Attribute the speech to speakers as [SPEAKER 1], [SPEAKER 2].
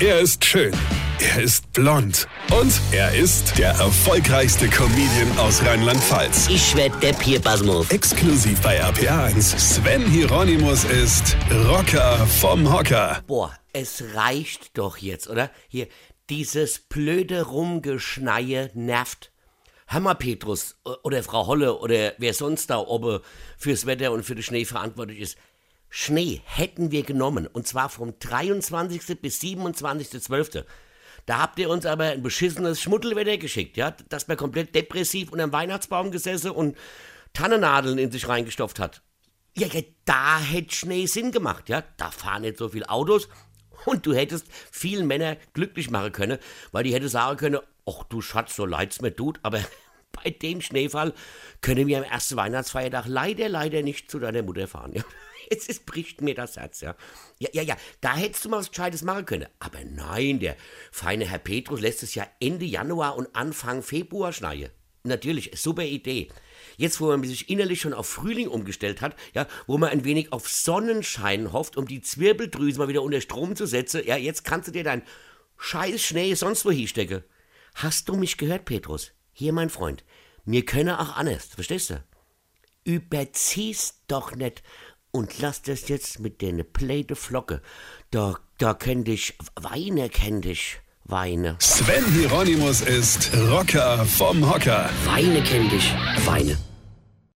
[SPEAKER 1] Er ist schön. Er ist blond. Und er ist der erfolgreichste Comedian aus Rheinland-Pfalz.
[SPEAKER 2] Ich werd der Pierpasmus.
[SPEAKER 1] Exklusiv bei RPA1. Sven Hieronymus ist Rocker vom Hocker.
[SPEAKER 2] Boah, es reicht doch jetzt, oder? Hier, dieses blöde Rumgeschneie nervt. Mal, Petrus oder Frau Holle oder wer sonst da oben fürs Wetter und für den Schnee verantwortlich ist. Schnee hätten wir genommen und zwar vom 23. bis 27.12. Da habt ihr uns aber ein beschissenes Schmuddelwetter geschickt, ja, dass man komplett depressiv unter dem Weihnachtsbaum gesessen und Tannennadeln in sich reingestopft hat. Ja, ja, da hätte Schnee Sinn gemacht, ja. Da fahren nicht so viele Autos und du hättest vielen Männer glücklich machen können, weil die hätte sagen können, ach du Schatz, so leid's mir tut, aber bei dem Schneefall können wir am ersten Weihnachtsfeiertag leider, leider nicht zu deiner Mutter fahren, ja. Jetzt ist, bricht mir das Herz, ja. Ja, ja, ja, da hättest du mal was Gescheites machen können. Aber nein, der feine Herr Petrus lässt es ja Ende Januar und Anfang Februar schneien. Natürlich, super Idee. Jetzt, wo man sich innerlich schon auf Frühling umgestellt hat, ja, wo man ein wenig auf Sonnenschein hofft, um die Zwirbeldrüse mal wieder unter Strom zu setzen, ja, jetzt kannst du dir dein scheiß Schnee sonst wo hinstecken. Hast du mich gehört, Petrus? Hier, mein Freund. Mir könne auch anders, verstehst du? Überzieh's doch nicht und lass das jetzt mit der Pleite Flocke. Da, da kenn dich, Weine kenn dich, Weine.
[SPEAKER 1] Sven Hieronymus ist Rocker vom Hocker.
[SPEAKER 2] Weine kenn dich, Weine.